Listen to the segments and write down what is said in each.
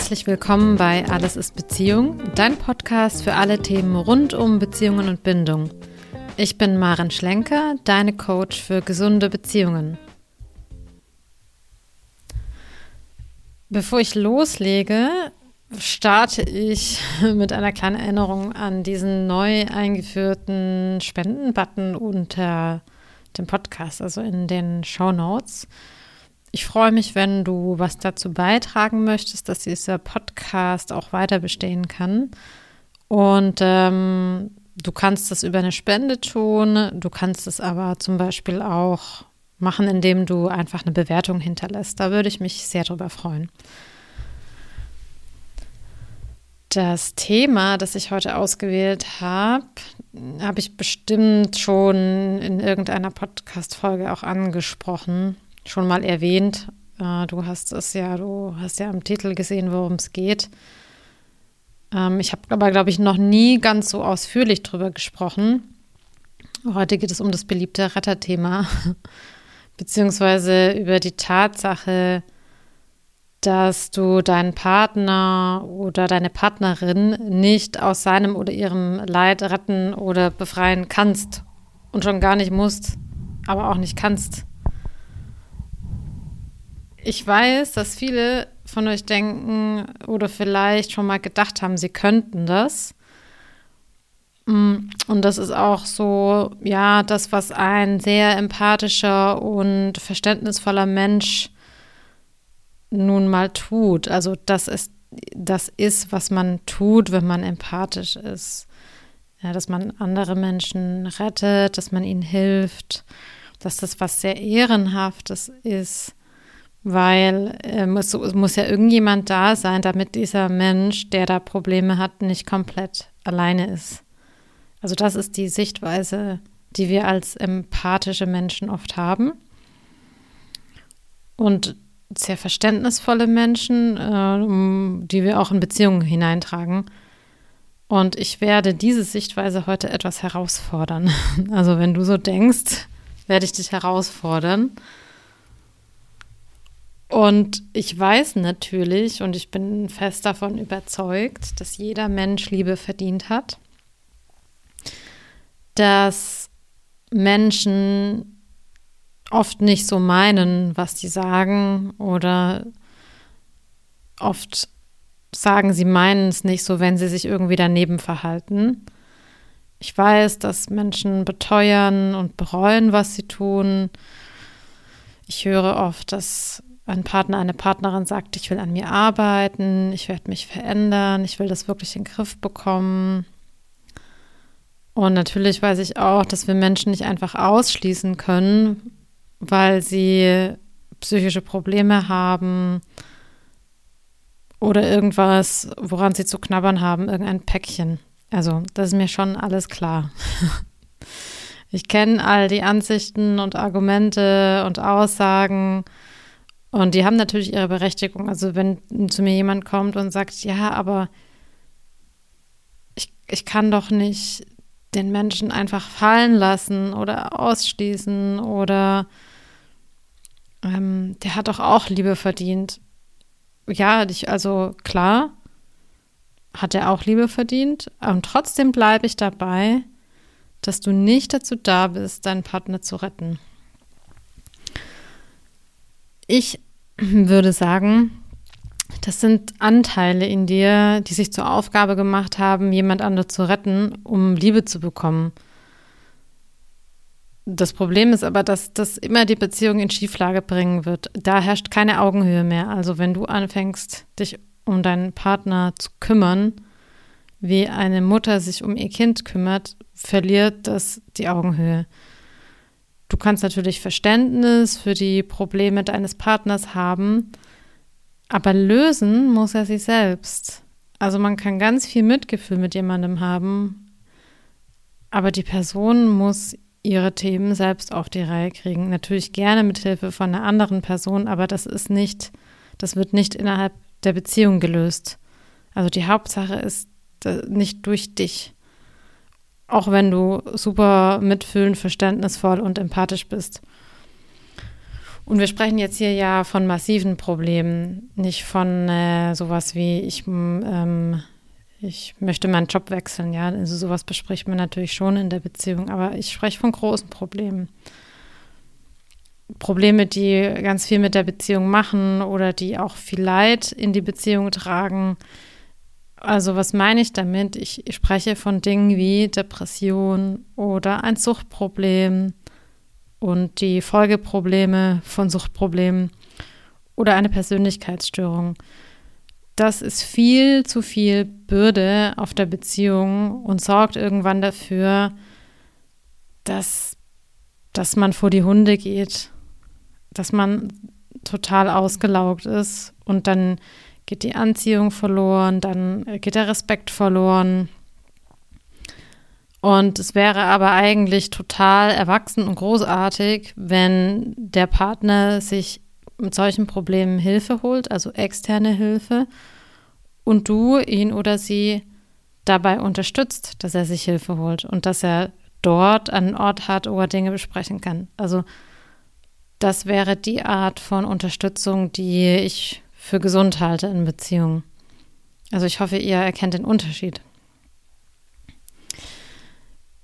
herzlich willkommen bei Alles ist Beziehung, dein Podcast für alle Themen rund um Beziehungen und Bindung. Ich bin Maren Schlenker, deine Coach für gesunde Beziehungen. Bevor ich loslege, starte ich mit einer kleinen Erinnerung an diesen neu eingeführten Spendenbutton unter dem Podcast, also in den Show Notes. Ich freue mich, wenn du was dazu beitragen möchtest, dass dieser Podcast auch weiter bestehen kann. Und ähm, du kannst das über eine Spende tun. Du kannst es aber zum Beispiel auch machen, indem du einfach eine Bewertung hinterlässt. Da würde ich mich sehr drüber freuen. Das Thema, das ich heute ausgewählt habe, habe ich bestimmt schon in irgendeiner Podcast-Folge auch angesprochen schon mal erwähnt. Äh, du hast es ja, du hast ja am Titel gesehen, worum es geht. Ähm, ich habe aber, glaube ich, noch nie ganz so ausführlich drüber gesprochen. Heute geht es um das beliebte Retterthema, beziehungsweise über die Tatsache, dass du deinen Partner oder deine Partnerin nicht aus seinem oder ihrem Leid retten oder befreien kannst und schon gar nicht musst, aber auch nicht kannst. Ich weiß, dass viele von euch denken oder vielleicht schon mal gedacht haben, sie könnten das. Mm, und das ist auch so, ja, das, was ein sehr empathischer und verständnisvoller Mensch nun mal tut. Also das ist, das ist, was man tut, wenn man empathisch ist. Ja, dass man andere Menschen rettet, dass man ihnen hilft, dass das was sehr Ehrenhaftes ist weil es, es, muss ja irgendjemand da sein, damit dieser Mensch, der da Probleme hat, nicht komplett alleine ist. Also das ist die Sichtweise, die wir als empathische Menschen oft haben. Und sehr verständnisvolle Menschen, äh, die wir auch in Beziehungen hineintragen. Und ich werde diese Sichtweise heute etwas herausfordern. Also wenn du so denkst, werde ich dich herausfordern. Und ich weiß natürlich und ich bin fest davon überzeugt, dass jeder Mensch Liebe verdient hat, dass Menschen oft nicht so meinen, was sie sagen oder oft sagen, sie meinen es nicht so, wenn sie sich irgendwie daneben verhalten. Ich weiß, dass Menschen beteuern und bereuen, was sie tun. Ich höre oft, dass ein Partner, eine Partnerin sagt, ich will an mir arbeiten, ich werde mich verändern, ich will das wirklich in den Griff bekommen. Und natürlich weiß ich auch, dass wir Menschen nicht einfach ausschließen können, weil sie psychische Probleme haben oder irgendwas, woran sie zu knabbern haben, irgendein Päckchen. Also, das ist mir schon alles klar. Ich kenne all die Ansichten und Argumente und Aussagen und die haben natürlich ihre Berechtigung. Also wenn zu mir jemand kommt und sagt, ja, aber ich, ich kann doch nicht den Menschen einfach fallen lassen oder ausschließen oder ähm, der hat doch auch Liebe verdient. Ja, ich, also klar, hat er auch Liebe verdient. Und trotzdem bleibe ich dabei, dass du nicht dazu da bist, deinen Partner zu retten. Ich würde sagen, das sind Anteile in dir, die sich zur Aufgabe gemacht haben, jemand anderen zu retten, um Liebe zu bekommen. Das Problem ist aber, dass das immer die Beziehung in Schieflage bringen wird. Da herrscht keine Augenhöhe mehr. Also wenn du anfängst, dich um deinen Partner zu kümmern, wie eine Mutter sich um ihr Kind kümmert, verliert das die Augenhöhe. Du kannst natürlich Verständnis für die Probleme deines Partners haben, aber lösen muss er sie selbst. Also man kann ganz viel Mitgefühl mit jemandem haben, aber die Person muss ihre Themen selbst auf die Reihe kriegen. Natürlich gerne mit Hilfe von einer anderen Person, aber das ist nicht, das wird nicht innerhalb der Beziehung gelöst. Also die Hauptsache ist äh, nicht durch dich auch wenn du super mitfühlend, verständnisvoll und empathisch bist. Und wir sprechen jetzt hier ja von massiven Problemen, nicht von äh, sowas wie ich, ähm, ich möchte meinen Job wechseln. Ja, also sowas bespricht man natürlich schon in der Beziehung, aber ich spreche von großen Problemen. Probleme, die ganz viel mit der Beziehung machen oder die auch viel Leid in die Beziehung tragen. Also was meine ich damit? Ich, spreche von Dingen wie Depression oder ein Suchtproblem und die Folgeprobleme von Suchtproblemen oder eine Persönlichkeitsstörung. Das ist viel zu viel Bürde auf der Beziehung und sorgt irgendwann dafür, dass, dass man vor die Hunde geht, dass man total ausgelaugt ist und dann geht die Anziehung verloren, dann geht der Respekt verloren und es wäre aber eigentlich total erwachsen und großartig, wenn der Partner sich mit solchen Problemen Hilfe holt, also externe Hilfe, und du ihn oder sie dabei unterstützt, dass er sich Hilfe holt und dass er dort einen Ort hat, wo er Dinge besprechen kann. Also das wäre die Art von Unterstützung, die ich für gesund halte in Beziehungen. Also ich hoffe, ihr erkennt den Unterschied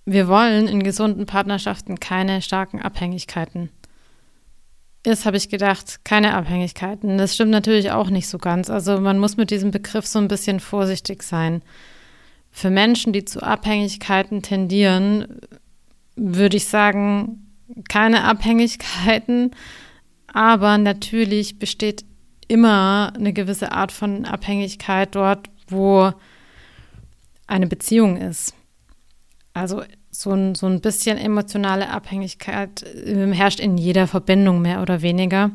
wir wollen in gesunden Partnerschaften keine starken Abhängigkeiten. Jetzt habe ich gedacht, keine Abhängigkeiten. Das stimmt natürlich auch nicht so ganz. Also man muss mit diesem Begriff so ein bisschen vorsichtig sein. Für Menschen, die zu Abhängigkeiten tendieren, würde ich sagen, keine Abhängigkeiten. Aber natürlich besteht immer eine gewisse Art von Abhängigkeit dort, wo eine Beziehung ist. Also so ein, so ein bisschen emotionale Abhängigkeit äh, herrscht in jeder Verbindung mehr oder weniger.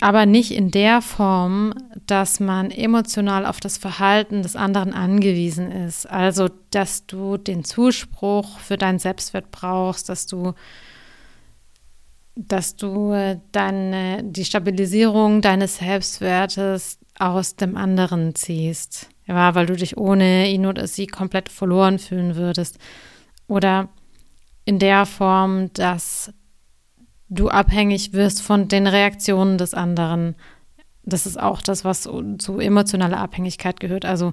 Aber nicht in der Form, dass man emotional auf das Verhalten des anderen angewiesen ist. Also, dass du den Zuspruch für deinen Selbstwert brauchst, dass du, dass du äh, deine, die Stabilisierung deines Selbstwertes aus dem anderen ziehst. Ja, weil du dich ohne ihn oder sie komplett verloren fühlen würdest. Oder in der Form, dass du abhängig wirst von den Reaktionen des anderen. Das ist auch das, was zu emotionaler Abhängigkeit gehört. Also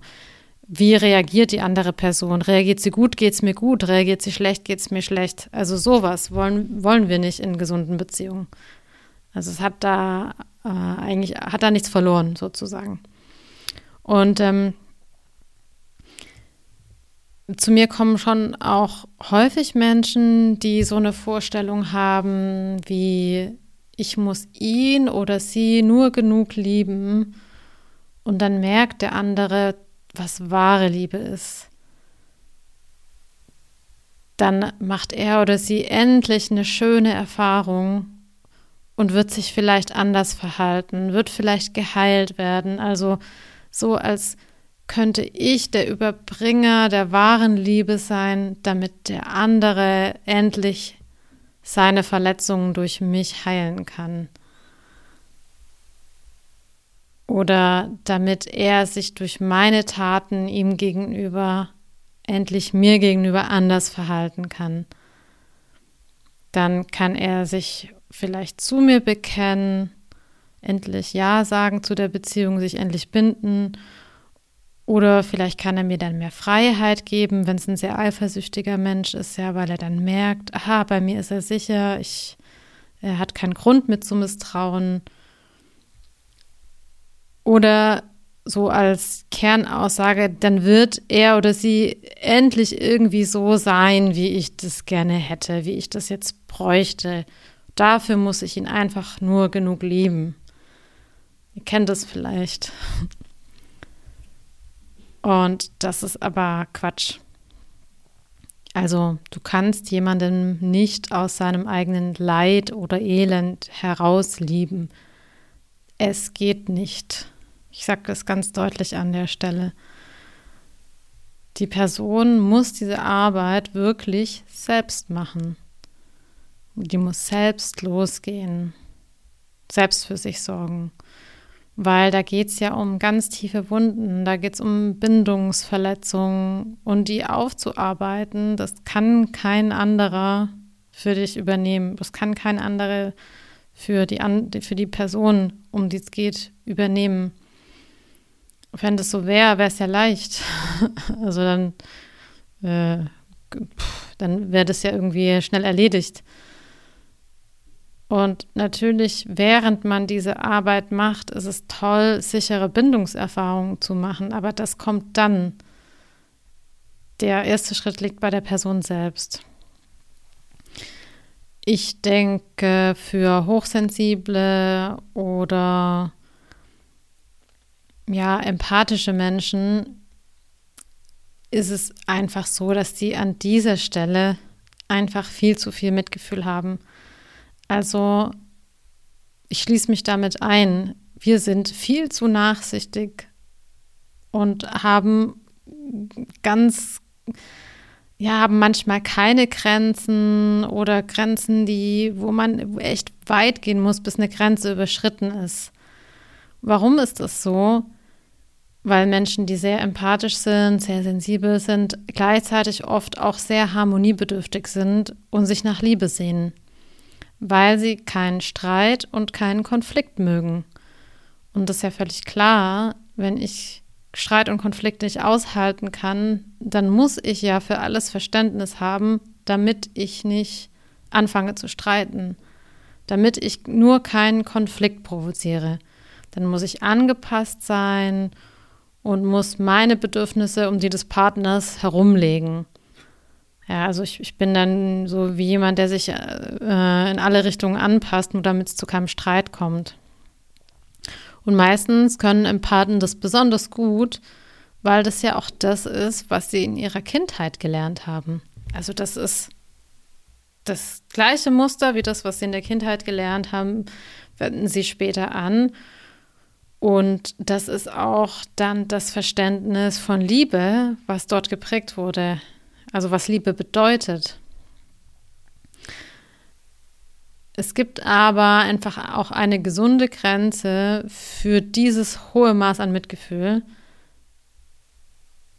wie reagiert die andere Person? Reagiert sie gut, geht es mir gut? Reagiert sie schlecht, geht es mir schlecht? Also sowas wollen, wollen wir nicht in gesunden Beziehungen. Also es hat da äh, eigentlich, hat da nichts verloren, sozusagen. Und ähm, zu mir kommen schon auch häufig Menschen, die so eine Vorstellung haben, wie ich muss ihn oder sie nur genug lieben und dann merkt der andere, was wahre Liebe ist. Dann macht er oder sie endlich eine schöne Erfahrung und wird sich vielleicht anders verhalten, wird vielleicht geheilt werden. Also so als könnte ich der Überbringer der wahren Liebe sein, damit der andere endlich seine Verletzungen durch mich heilen kann. Oder damit er sich durch meine Taten ihm gegenüber endlich mir gegenüber anders verhalten kann. Dann kann er sich vielleicht zu mir bekennen, endlich Ja sagen zu der Beziehung, sich endlich binden oder vielleicht kann er mir dann mehr Freiheit geben, wenn es ein sehr eifersüchtiger Mensch ist, ja, weil er dann merkt, aha, bei mir ist er sicher, ich, er hat keinen Grund mit zu misstrauen. Oder so als Kernaussage, dann wird er oder sie endlich irgendwie so sein, wie ich das gerne hätte, wie ich das jetzt bräuchte. Dafür muss ich ihn einfach nur genug lieben. Ihr kennt es vielleicht. Und das ist aber Quatsch. Also du kannst jemanden nicht aus seinem eigenen Leid oder Elend herauslieben. Es geht nicht. Ich sage das ganz deutlich an der Stelle. Die Person muss diese Arbeit wirklich selbst machen. Die muss selbst losgehen, selbst für sich sorgen weil da geht es ja um ganz tiefe Wunden, da geht es um Bindungsverletzungen und die aufzuarbeiten, das kann kein anderer für dich übernehmen. Das kann kein anderer für die, für die Person, um die es geht, übernehmen. Wenn das so wäre, wäre es ja leicht. also dann, äh, dann wäre das ja irgendwie schnell erledigt. Und natürlich, während man diese Arbeit macht, ist es toll, sichere Bindungserfahrungen zu machen, aber das kommt dann. Der erste Schritt liegt bei der Person selbst. Ich denke, für hochsensible oder ja, empathische Menschen ist es einfach so, dass sie an dieser Stelle einfach viel zu viel Mitgefühl haben. Also, ich schließe mich damit ein. Wir sind viel zu nachsichtig und haben ganz, ja, haben manchmal keine Grenzen oder Grenzen, die, wo man echt weit gehen muss, bis eine Grenze überschritten ist. Warum ist das so? Weil Menschen, die sehr empathisch sind, sehr sensibel sind, gleichzeitig oft auch sehr harmoniebedürftig sind und sich nach Liebe sehnen weil sie keinen Streit und keinen Konflikt mögen. Und das ist ja völlig klar, wenn ich Streit und Konflikt nicht aushalten kann, dann muss ich ja für alles Verständnis haben, damit ich nicht anfange zu streiten, damit ich nur keinen Konflikt provoziere. Dann muss ich angepasst sein und muss meine Bedürfnisse um die des Partners herumlegen. Ja, also ich, ich bin dann so wie jemand, der sich äh, in alle Richtungen anpasst, nur damit es zu keinem Streit kommt. Und meistens können Empathen das besonders gut, weil das ja auch das ist, was sie in ihrer Kindheit gelernt haben. Also das ist das gleiche Muster wie das, was sie in der Kindheit gelernt haben, wenden sie später an. Und das ist auch dann das Verständnis von Liebe, was dort geprägt wurde also was Liebe bedeutet. Es gibt aber einfach auch eine gesunde Grenze für dieses hohe Maß an Mitgefühl.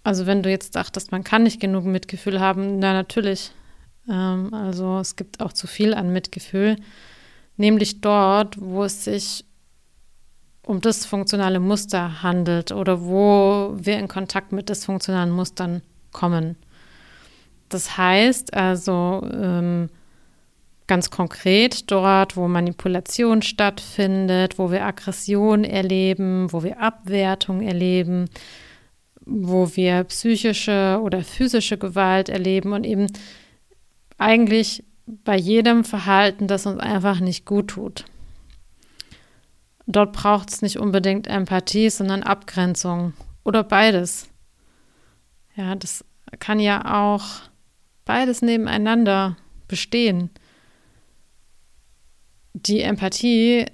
Also wenn du jetzt dachtest, man kann nicht genug Mitgefühl haben, na natürlich. Ähm, also es gibt auch zu viel an Mitgefühl, nämlich dort, wo es sich um dysfunktionale Muster handelt oder wo wir in Kontakt mit dysfunktionalen Mustern kommen. Das heißt also ähm, ganz konkret dort, wo Manipulation stattfindet, wo wir Aggression erleben, wo wir Abwertung erleben, wo wir psychische oder physische Gewalt erleben und eben eigentlich bei jedem Verhalten, das uns einfach nicht gut tut. Dort braucht es nicht unbedingt Empathie, sondern Abgrenzung oder beides. Ja, das kann ja auch beides nebeneinander bestehen. Die Empathie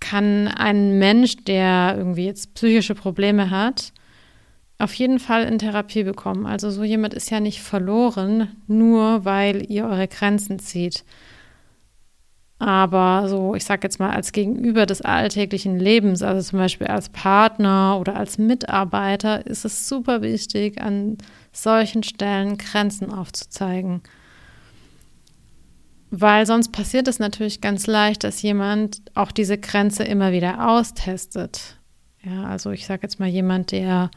kann ein Mensch, der irgendwie jetzt psychische Probleme hat, auf jeden Fall in Therapie bekommen. Also so jemand ist ja nicht verloren, nur weil ihr eure Grenzen zieht. Aber so, ich sage jetzt mal, als Gegenüber des alltäglichen Lebens, also zum Beispiel als Partner oder als Mitarbeiter, ist es super wichtig, an solchen Stellen Grenzen aufzuzeigen. Weil sonst passiert es natürlich ganz leicht, dass jemand auch diese Grenze immer wieder austestet. Ja, also ich sage jetzt mal jemand, der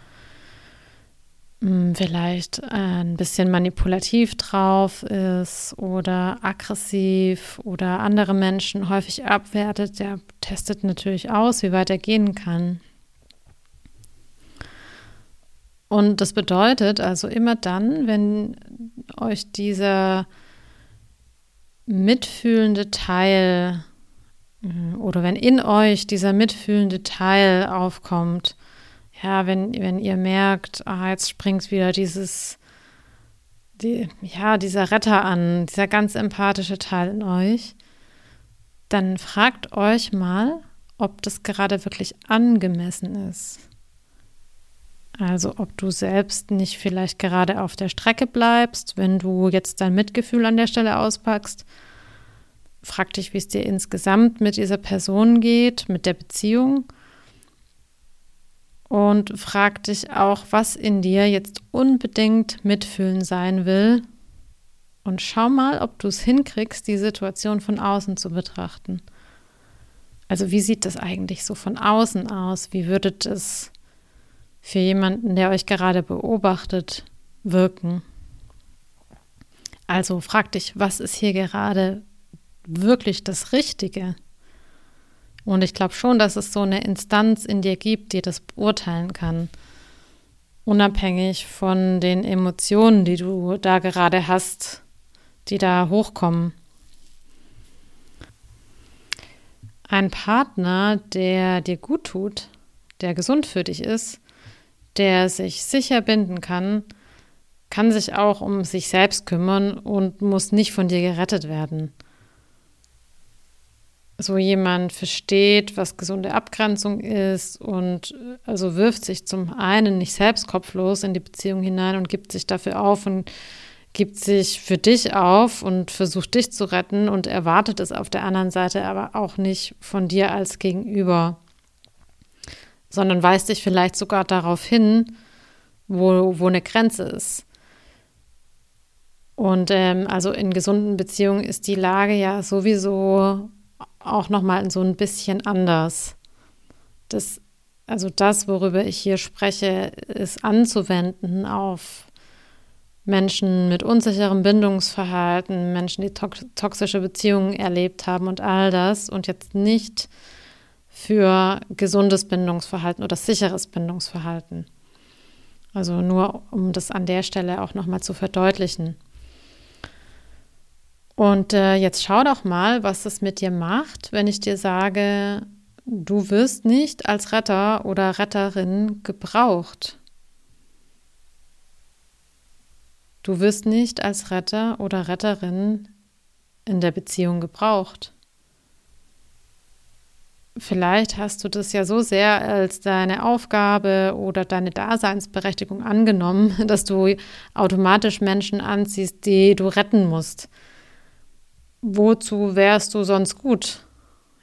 vielleicht ein bisschen manipulativ drauf ist oder aggressiv oder andere Menschen häufig abwertet, der testet natürlich aus, wie weit er gehen kann. Und das bedeutet also immer dann, wenn euch dieser mitfühlende Teil hm, oder wenn in euch dieser mitfühlende Teil aufkommt, ja, wenn, wenn ihr merkt, ah, jetzt springt wieder dieses, die, ja, dieser Retter an, dieser ganz empathische Teil in euch, dann fragt euch mal, ob das gerade wirklich angemessen ist. Also ob du selbst nicht vielleicht gerade auf der Strecke bleibst, wenn du jetzt dein Mitgefühl an der Stelle auspackst. Frag dich, wie es dir insgesamt mit dieser Person geht, mit der Beziehung und frag dich auch, was in dir jetzt unbedingt mitfühlen sein will. Und schau mal, ob du es hinkriegst, die Situation von außen zu betrachten. Also wie sieht das eigentlich so von außen aus? Wie würde das für jemanden, der euch gerade beobachtet, wirken? Also frag dich, was ist hier gerade wirklich das Richtige? Und ich glaube schon, dass es so eine Instanz in dir gibt, die das beurteilen kann. Unabhängig von den Emotionen, die du da gerade hast, die da hochkommen. Ein Partner, der dir gut tut, der gesund für dich ist, der sich sicher binden kann, kann sich auch um sich selbst kümmern und muss nicht von dir gerettet werden. So jemand versteht, was gesunde Abgrenzung ist und also wirft sich zum einen nicht selbst kopflos in die Beziehung hinein und gibt sich dafür auf und gibt sich für dich auf und versucht dich zu retten und erwartet es auf der anderen Seite aber auch nicht von dir als Gegenüber, sondern weist dich vielleicht sogar darauf hin, wo, wo eine Grenze ist. Und ähm, also in gesunden Beziehungen ist die Lage ja sowieso auch nochmal so ein bisschen anders. Das, also das, worüber ich hier spreche, ist anzuwenden auf Menschen mit unsicherem Bindungsverhalten, Menschen, die toxische Beziehungen erlebt haben und all das und jetzt nicht für gesundes Bindungsverhalten oder sicheres Bindungsverhalten. Also nur um das an der Stelle auch nochmal zu verdeutlichen. Und äh, jetzt schau doch mal, was es mit dir macht, wenn ich dir sage, du wirst nicht als Retter oder Retterin gebraucht. Du wirst nicht als Retter oder Retterin in der Beziehung gebraucht. Vielleicht hast du das ja so sehr als deine Aufgabe oder deine Daseinsberechtigung angenommen, dass du automatisch Menschen anziehst, die du retten musst. Wozu wärst du sonst gut?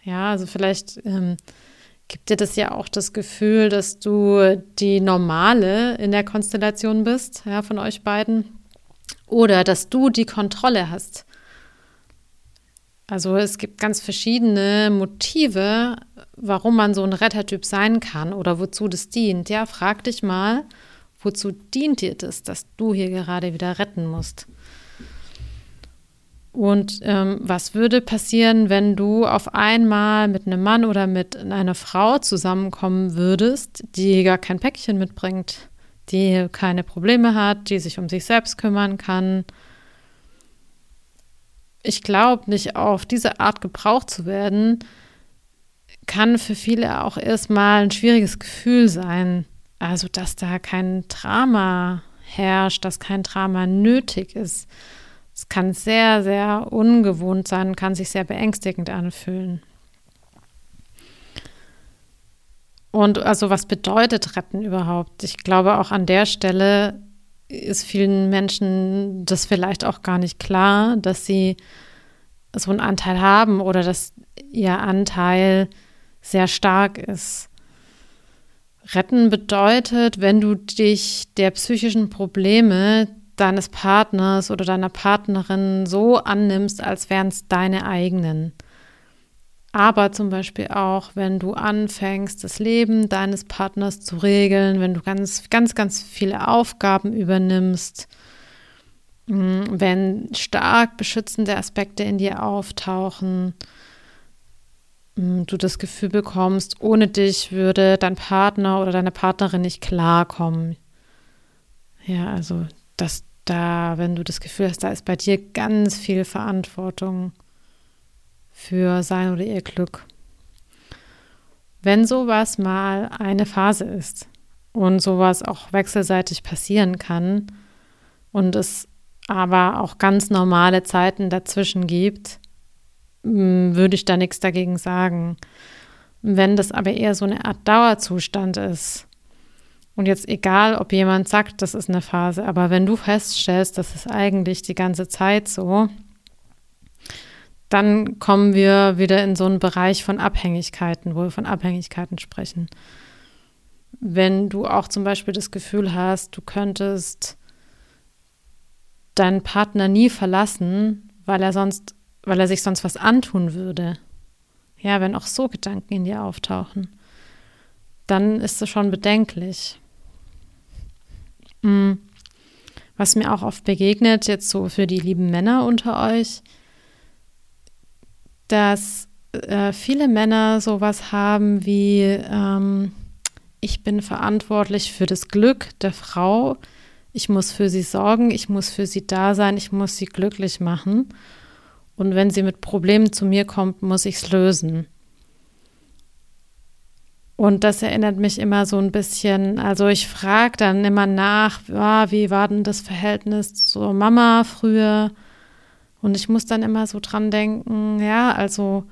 Ja, also vielleicht ähm, gibt dir das ja auch das Gefühl, dass du die Normale in der Konstellation bist, ja, von euch beiden oder dass du die Kontrolle hast. Also es gibt ganz verschiedene Motive, warum man so ein Rettertyp sein kann oder wozu das dient. Ja, frag dich mal, wozu dient dir das, dass du hier gerade wieder retten musst? Und ähm, was würde passieren, wenn du auf einmal mit einem Mann oder mit einer Frau zusammenkommen würdest, die gar kein Päckchen mitbringt? die keine Probleme hat, die sich um sich selbst kümmern kann. Ich glaube, nicht auf diese Art gebraucht zu werden, kann für viele auch erstmal ein schwieriges Gefühl sein. Also, dass da kein Drama herrscht, dass kein Drama nötig ist. Kann sehr, sehr ungewohnt sein, kann sich sehr beängstigend anfühlen. Und also was bedeutet retten überhaupt? Ich glaube, auch an der Stelle ist vielen Menschen das vielleicht auch gar nicht klar, dass sie so einen Anteil haben oder dass ihr Anteil sehr stark ist. Retten bedeutet, wenn du dich der psychischen Probleme deines Partners oder deiner Partnerin so annimmst, als wären es deine eigenen. Aber zum Beispiel auch, wenn du anfängst, das Leben deines Partners zu regeln, wenn du ganz, ganz, ganz viele Aufgaben übernimmst, mm, wenn stark beschützende Aspekte in dir auftauchen, mm, du das Gefühl bekommst, ohne dich würde dein Partner oder deine Partnerin nicht klarkommen. Ja, also, dass da, wenn du das Gefühl hast, da ist bei dir ganz viel Verantwortung für sein oder ihr Glück. Wenn sowas mal eine Phase ist und sowas auch wechselseitig passieren kann und es aber auch ganz normale Zeiten dazwischen gibt, würde ich da nichts dagegen sagen. Wenn das aber eher so eine Art Dauerzustand ist, und jetzt egal, ob jemand sagt, das ist eine Phase, aber wenn du feststellst, das ist eigentlich die ganze Zeit so, dann kommen wir wieder in so einen Bereich von Abhängigkeiten, wo wir von Abhängigkeiten sprechen. Wenn du auch zum Beispiel das Gefühl hast, du könntest deinen Partner nie verlassen, weil er sonst, weil er sich sonst was antun würde. ja, wenn auch so Gedanken in dir auftauchen, dann ist es schon bedenklich. Mm. Was mir auch oft begegnet, jetzt so für die lieben Männer unter euch, dass äh, viele Männer sowas haben wie, ähm, ich bin verantwortlich für das Glück der Frau, ich muss für sie sorgen, ich muss für sie da sein, ich muss sie glücklich machen. Und wenn sie mit Problemen zu mir kommt, muss ich es lösen. Und das erinnert mich immer so ein bisschen, also ich frage dann immer nach, ja, wie war denn das Verhältnis zur Mama früher? Und ich muss dann immer so dran denken, ja, also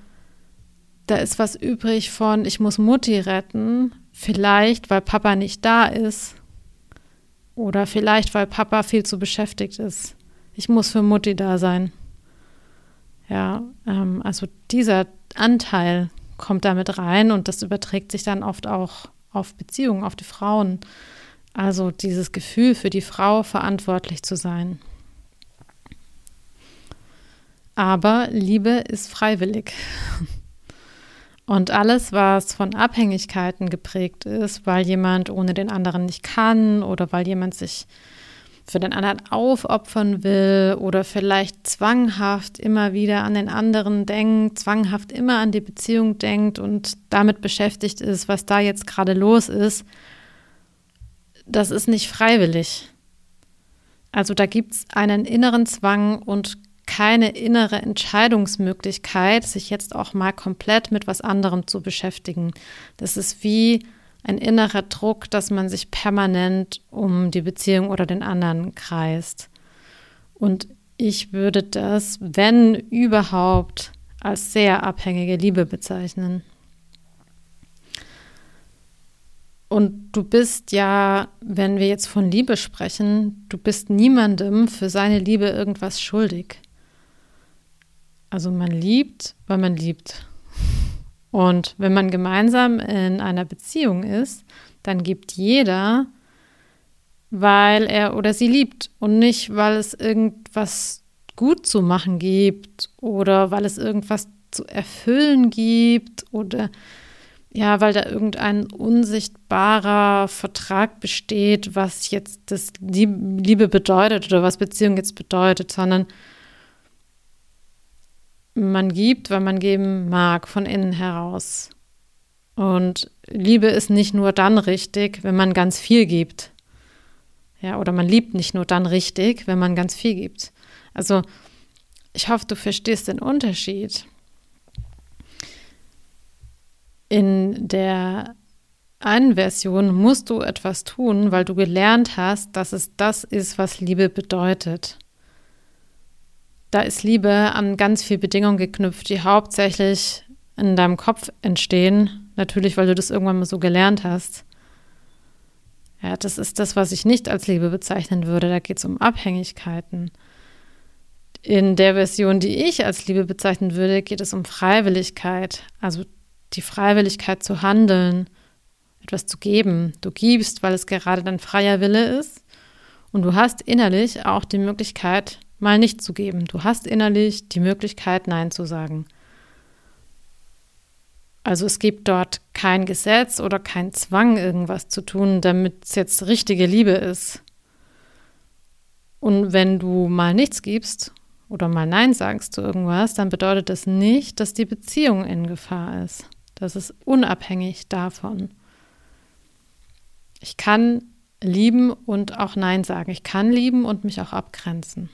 da ist was übrig von, ich muss Mutti retten, vielleicht weil Papa nicht da ist oder vielleicht weil Papa viel zu beschäftigt ist. Ich muss für Mutti da sein. Ja, ähm, also dieser Anteil kommt damit rein und das überträgt sich dann oft auch auf Beziehungen, auf die Frauen. Also dieses Gefühl für die Frau verantwortlich zu sein. Aber Liebe ist freiwillig. Und alles, was von Abhängigkeiten geprägt ist, weil jemand ohne den anderen nicht kann oder weil jemand sich für den anderen aufopfern will oder vielleicht zwanghaft immer wieder an den anderen denkt, zwanghaft immer an die Beziehung denkt und damit beschäftigt ist, was da jetzt gerade los ist, das ist nicht freiwillig. Also da gibt es einen inneren Zwang und keine innere Entscheidungsmöglichkeit, sich jetzt auch mal komplett mit was anderem zu beschäftigen. Das ist wie ein innerer Druck, dass man sich permanent um die Beziehung oder den anderen kreist. Und ich würde das, wenn überhaupt, als sehr abhängige Liebe bezeichnen. Und du bist ja, wenn wir jetzt von Liebe sprechen, du bist niemandem für seine Liebe irgendwas schuldig. Also man liebt, weil man liebt. Und wenn man gemeinsam in einer Beziehung ist, dann gibt jeder, weil er oder sie liebt und nicht, weil es irgendwas gut zu machen gibt oder weil es irgendwas zu erfüllen gibt oder ja, weil da irgendein unsichtbarer Vertrag besteht, was jetzt das Liebe bedeutet oder was Beziehung jetzt bedeutet, sondern man gibt, weil man geben mag, von innen heraus. Und Liebe ist nicht nur dann richtig, wenn man ganz viel gibt. Ja, oder man liebt nicht nur dann richtig, wenn man ganz viel gibt. Also, ich hoffe, du verstehst den Unterschied. In der einen Version musst du etwas tun, weil du gelernt hast, dass es das ist, was Liebe bedeutet da ist Liebe an ganz viele Bedingungen geknüpft, die hauptsächlich in deinem Kopf entstehen. Natürlich, weil du das irgendwann mal so gelernt hast. Ja, das ist das, was ich nicht als Liebe bezeichnen würde. Da geht es um Abhängigkeiten. In der Version, die ich als Liebe bezeichnen würde, geht es um Freiwilligkeit. Also die Freiwilligkeit zu handeln, etwas zu geben. Du gibst, weil es gerade dein freier Wille ist. Und du hast innerlich auch die Möglichkeit, mal nicht zu geben. Du hast innerlich die Möglichkeit, Nein zu sagen. Also es gibt dort kein Gesetz oder kein Zwang, irgendwas zu tun, damit es jetzt richtige Liebe ist. Und wenn du mal nichts gibst oder mal Nein sagst zu irgendwas, dann bedeutet das nicht, dass die Beziehung in Gefahr ist. Das ist unabhängig davon. Ich kann lieben und auch Nein sagen. Ich kann lieben und mich auch abgrenzen.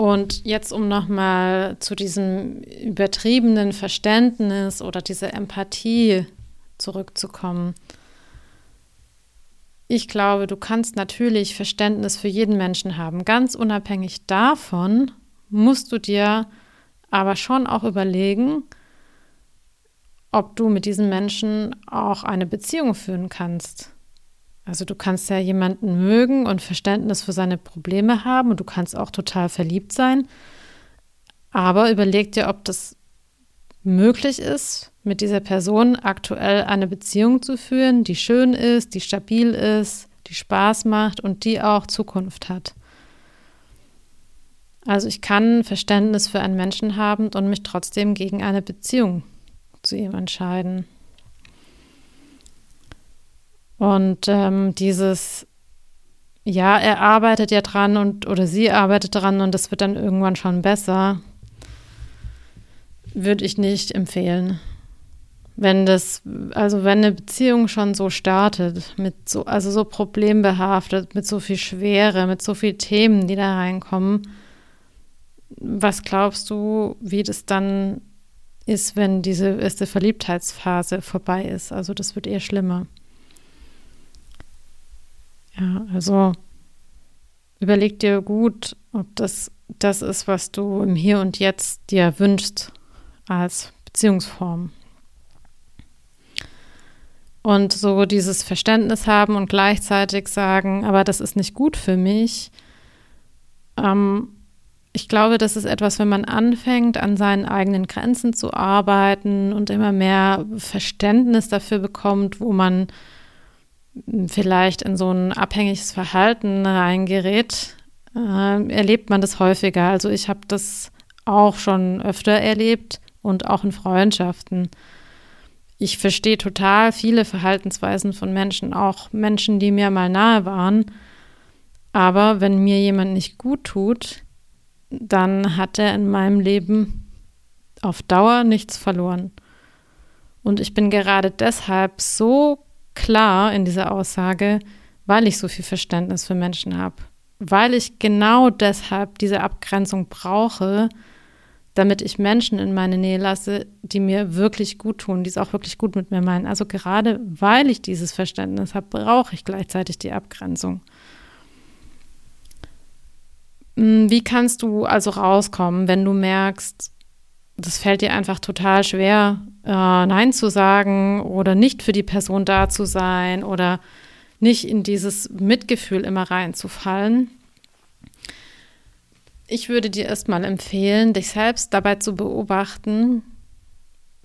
Und jetzt, um nochmal zu diesem übertriebenen Verständnis oder dieser Empathie zurückzukommen. Ich glaube, du kannst natürlich Verständnis für jeden Menschen haben. Ganz unabhängig davon musst du dir aber schon auch überlegen, ob du mit diesen Menschen auch eine Beziehung führen kannst. Also du kannst ja jemanden mögen und Verständnis für seine Probleme haben und du kannst auch total verliebt sein. Aber überleg dir, ob das möglich ist, mit dieser Person aktuell eine Beziehung zu führen, die schön ist, die stabil ist, die Spaß macht und die auch Zukunft hat. Also ich kann Verständnis für einen Menschen haben und mich trotzdem gegen eine Beziehung zu ihm entscheiden. Und ähm, dieses, ja, er arbeitet ja dran und oder sie arbeitet dran und das wird dann irgendwann schon besser, würde ich nicht empfehlen. Wenn das, also wenn eine Beziehung schon so startet, mit so, also so problembehaftet, mit so viel Schwere, mit so vielen Themen, die da reinkommen, was glaubst du, wie das dann ist, wenn diese erste Verliebtheitsphase vorbei ist? Also das wird eher schlimmer. Also überleg dir gut, ob das das ist, was du im Hier und Jetzt dir wünschst als Beziehungsform. Und so dieses Verständnis haben und gleichzeitig sagen, aber das ist nicht gut für mich. Ähm, ich glaube, das ist etwas, wenn man anfängt, an seinen eigenen Grenzen zu arbeiten und immer mehr Verständnis dafür bekommt, wo man vielleicht in so ein abhängiges Verhalten reingerät, äh, erlebt man das häufiger. Also ich habe das auch schon öfter erlebt und auch in Freundschaften. Ich verstehe total viele Verhaltensweisen von Menschen, auch Menschen, die mir mal nahe waren. Aber wenn mir jemand nicht gut tut, dann hat er in meinem Leben auf Dauer nichts verloren. Und ich bin gerade deshalb so klar in dieser Aussage, weil ich so viel Verständnis für Menschen habe. Weil ich genau deshalb diese Abgrenzung brauche, damit ich Menschen in meine Nähe lasse, die mir wirklich gut tun, die es auch wirklich gut mit mir meinen. Also gerade weil ich dieses Verständnis habe, brauche ich gleichzeitig die Abgrenzung. Hm, wie kannst du also rauskommen, wenn du merkst, das fällt dir einfach total schwer, äh, Nein zu sagen oder nicht für die Person da zu sein oder nicht in dieses Mitgefühl immer reinzufallen. Ich würde dir erstmal empfehlen, dich selbst dabei zu beobachten,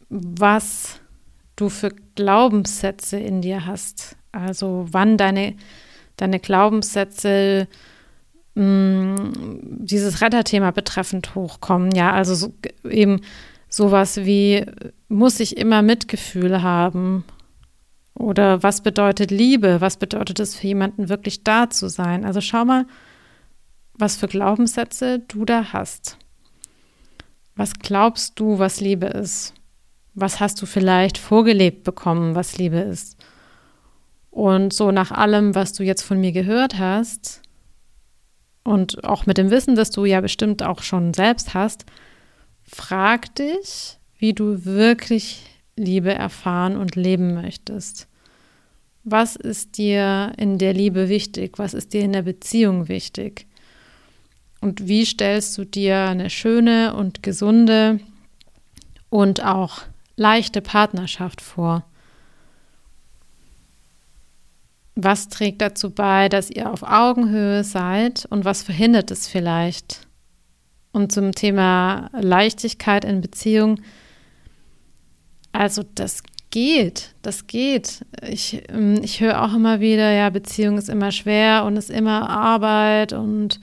was du für Glaubenssätze in dir hast. Also wann deine, deine Glaubenssätze mm, dieses Retterthema betreffend hochkommen. Ja, also so, eben sowas wie, muss ich immer Mitgefühl haben? Oder was bedeutet Liebe? Was bedeutet es für jemanden wirklich da zu sein? Also schau mal, was für Glaubenssätze du da hast. Was glaubst du, was Liebe ist? Was hast du vielleicht vorgelebt bekommen, was Liebe ist? Und so nach allem, was du jetzt von mir gehört hast, und auch mit dem Wissen, das du ja bestimmt auch schon selbst hast, frag dich, wie du wirklich Liebe erfahren und leben möchtest. Was ist dir in der Liebe wichtig? Was ist dir in der Beziehung wichtig? Und wie stellst du dir eine schöne und gesunde und auch leichte Partnerschaft vor? Was trägt dazu bei, dass ihr auf Augenhöhe seid und was verhindert es vielleicht? Und zum Thema Leichtigkeit in Beziehung, also das geht, das geht. Ich, ähm, ich höre auch immer wieder, ja, Beziehung ist immer schwer und ist immer Arbeit und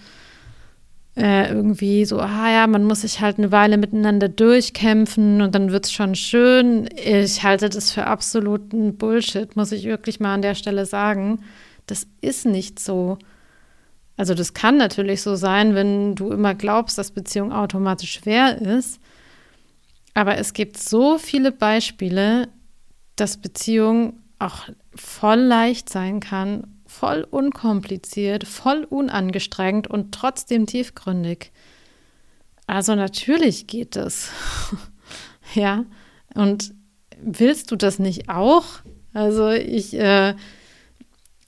äh, irgendwie so, ah ja, man muss sich halt eine Weile miteinander durchkämpfen und dann wird es schon schön. Ich halte das für absoluten Bullshit, muss ich wirklich mal an der Stelle sagen. Das ist nicht so. Also das kann natürlich so sein, wenn du immer glaubst, dass Beziehung automatisch schwer ist. Aber es gibt so viele Beispiele, dass Beziehung auch voll leicht sein kann voll unkompliziert, voll unangestrengt und trotzdem tiefgründig. Also natürlich geht es. ja, und willst du das nicht auch? Also ich, äh,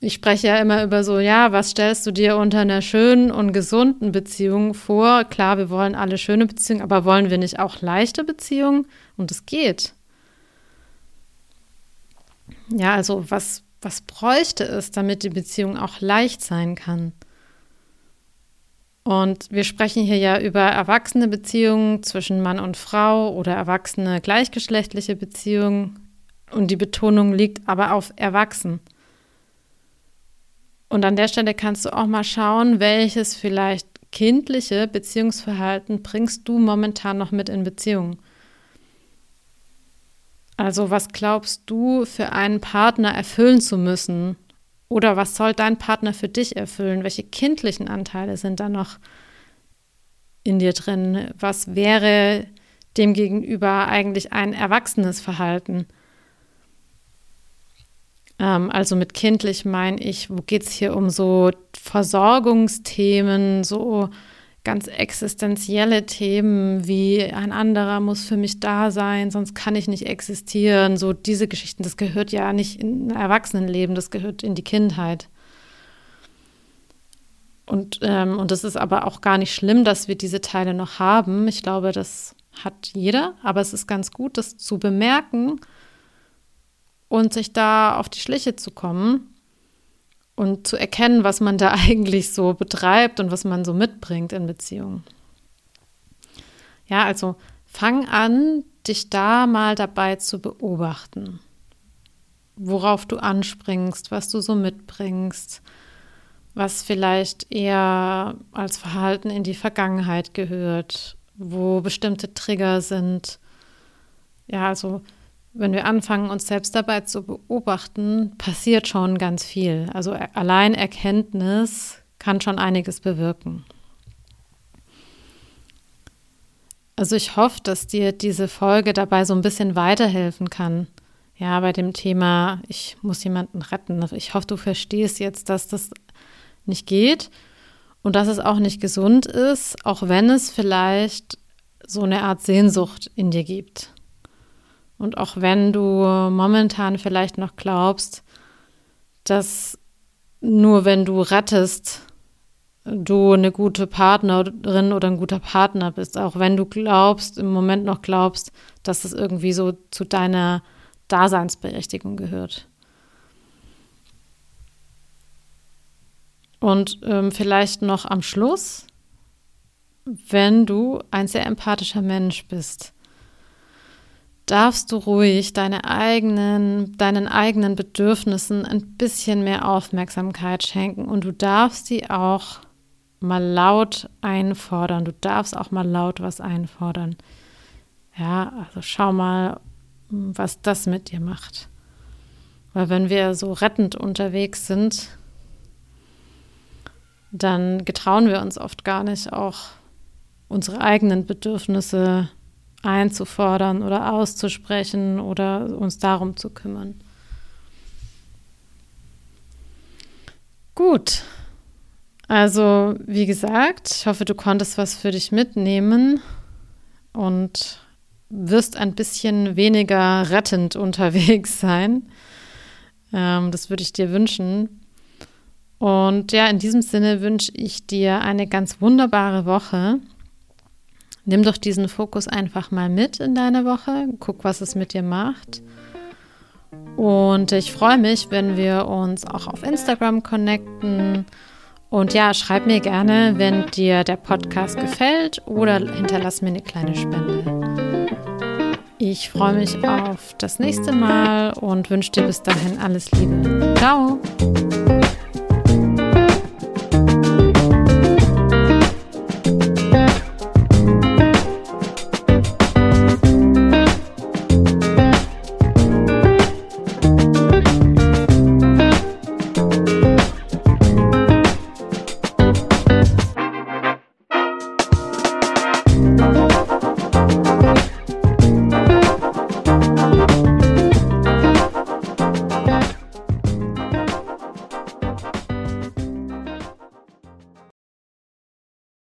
ich spreche ja immer über so, ja, was stellst du dir unter einer schönen und gesunden Beziehung vor? Klar, wir wollen alle schöne Beziehungen, aber wollen wir nicht auch leichte Beziehungen? Und es geht. Ja, also was, was bräuchte es, damit die Beziehung auch leicht sein kann? Und wir sprechen hier ja über erwachsene Beziehungen zwischen Mann und Frau oder erwachsene gleichgeschlechtliche Beziehungen. Und die Betonung liegt aber auf erwachsen. Und an der Stelle kannst du auch mal schauen, welches vielleicht kindliche Beziehungsverhalten bringst du momentan noch mit in Beziehung? Also was glaubst du für einen Partner erfüllen zu müssen? Oder was soll dein Partner für dich erfüllen? Welche kindlichen Anteile sind da noch in dir drin? Was wäre dem gegenüber eigentlich ein erwachsenes Verhalten? Ähm, also mit kindlich meine ich, wo geht es hier um so Versorgungsthemen, so ganz existenzielle Themen wie ein anderer muss für mich da sein, sonst kann ich nicht existieren. So diese Geschichten, das gehört ja nicht in ein Erwachsenenleben, das gehört in die Kindheit. Und, ähm, und das ist aber auch gar nicht schlimm, dass wir diese Teile noch haben. Ich glaube, das hat jeder, aber es ist ganz gut, das zu bemerken und sich da auf die Schliche zu kommen und zu erkennen, was man da eigentlich so betreibt und was man so mitbringt in Beziehungen. Ja, also fang an, dich da mal dabei zu beobachten, worauf du anspringst, was du so mitbringst, was vielleicht eher als Verhalten in die Vergangenheit gehört, wo bestimmte Trigger sind. Ja, also wenn wir anfangen, uns selbst dabei zu beobachten, passiert schon ganz viel. Also allein Erkenntnis kann schon einiges bewirken. Also ich hoffe, dass dir diese Folge dabei so ein bisschen weiterhelfen kann. Ja, bei dem Thema, ich muss jemanden retten. Ich hoffe, du verstehst jetzt, dass das nicht geht und dass es auch nicht gesund ist, auch wenn es vielleicht so eine Art Sehnsucht in dir gibt. Und auch wenn du momentan vielleicht noch glaubst, dass nur wenn du rettest, du eine gute Partnerin oder ein guter Partner bist, auch wenn du glaubst, im Moment noch glaubst, dass es irgendwie so zu deiner Daseinsberechtigung gehört. Und ähm, vielleicht noch am Schluss, wenn du ein sehr empathischer Mensch bist, darfst du ruhig deine eigenen, deinen eigenen Bedürfnissen ein bisschen mehr Aufmerksamkeit schenken und du darfst sie auch mal laut einfordern. Du darfst auch mal laut was einfordern. Ja, also schau mal, was das mit dir macht. Weil wenn wir so rettend unterwegs sind, dann getrauen wir uns oft gar nicht auch unsere eigenen Bedürfnisse einzufordern oder auszusprechen oder uns darum zu kümmern. Gut, also wie gesagt, ich hoffe, du konntest was für dich mitnehmen und wirst ein bisschen weniger rettend unterwegs sein. Ähm, das würde ich dir wünschen. Und ja, in diesem Sinne wünsche ich dir eine ganz wunderbare Woche. Nimm doch diesen Fokus einfach mal mit in deine Woche, guck, was es mit dir macht. Und ich freue mich, wenn wir uns auch auf Instagram connecten. Und ja, schreib mir gerne, wenn dir der Podcast gefällt oder hinterlass mir eine kleine Spende. Ich freue mich auf das nächste Mal und wünsche dir bis dahin alles Liebe. Ciao!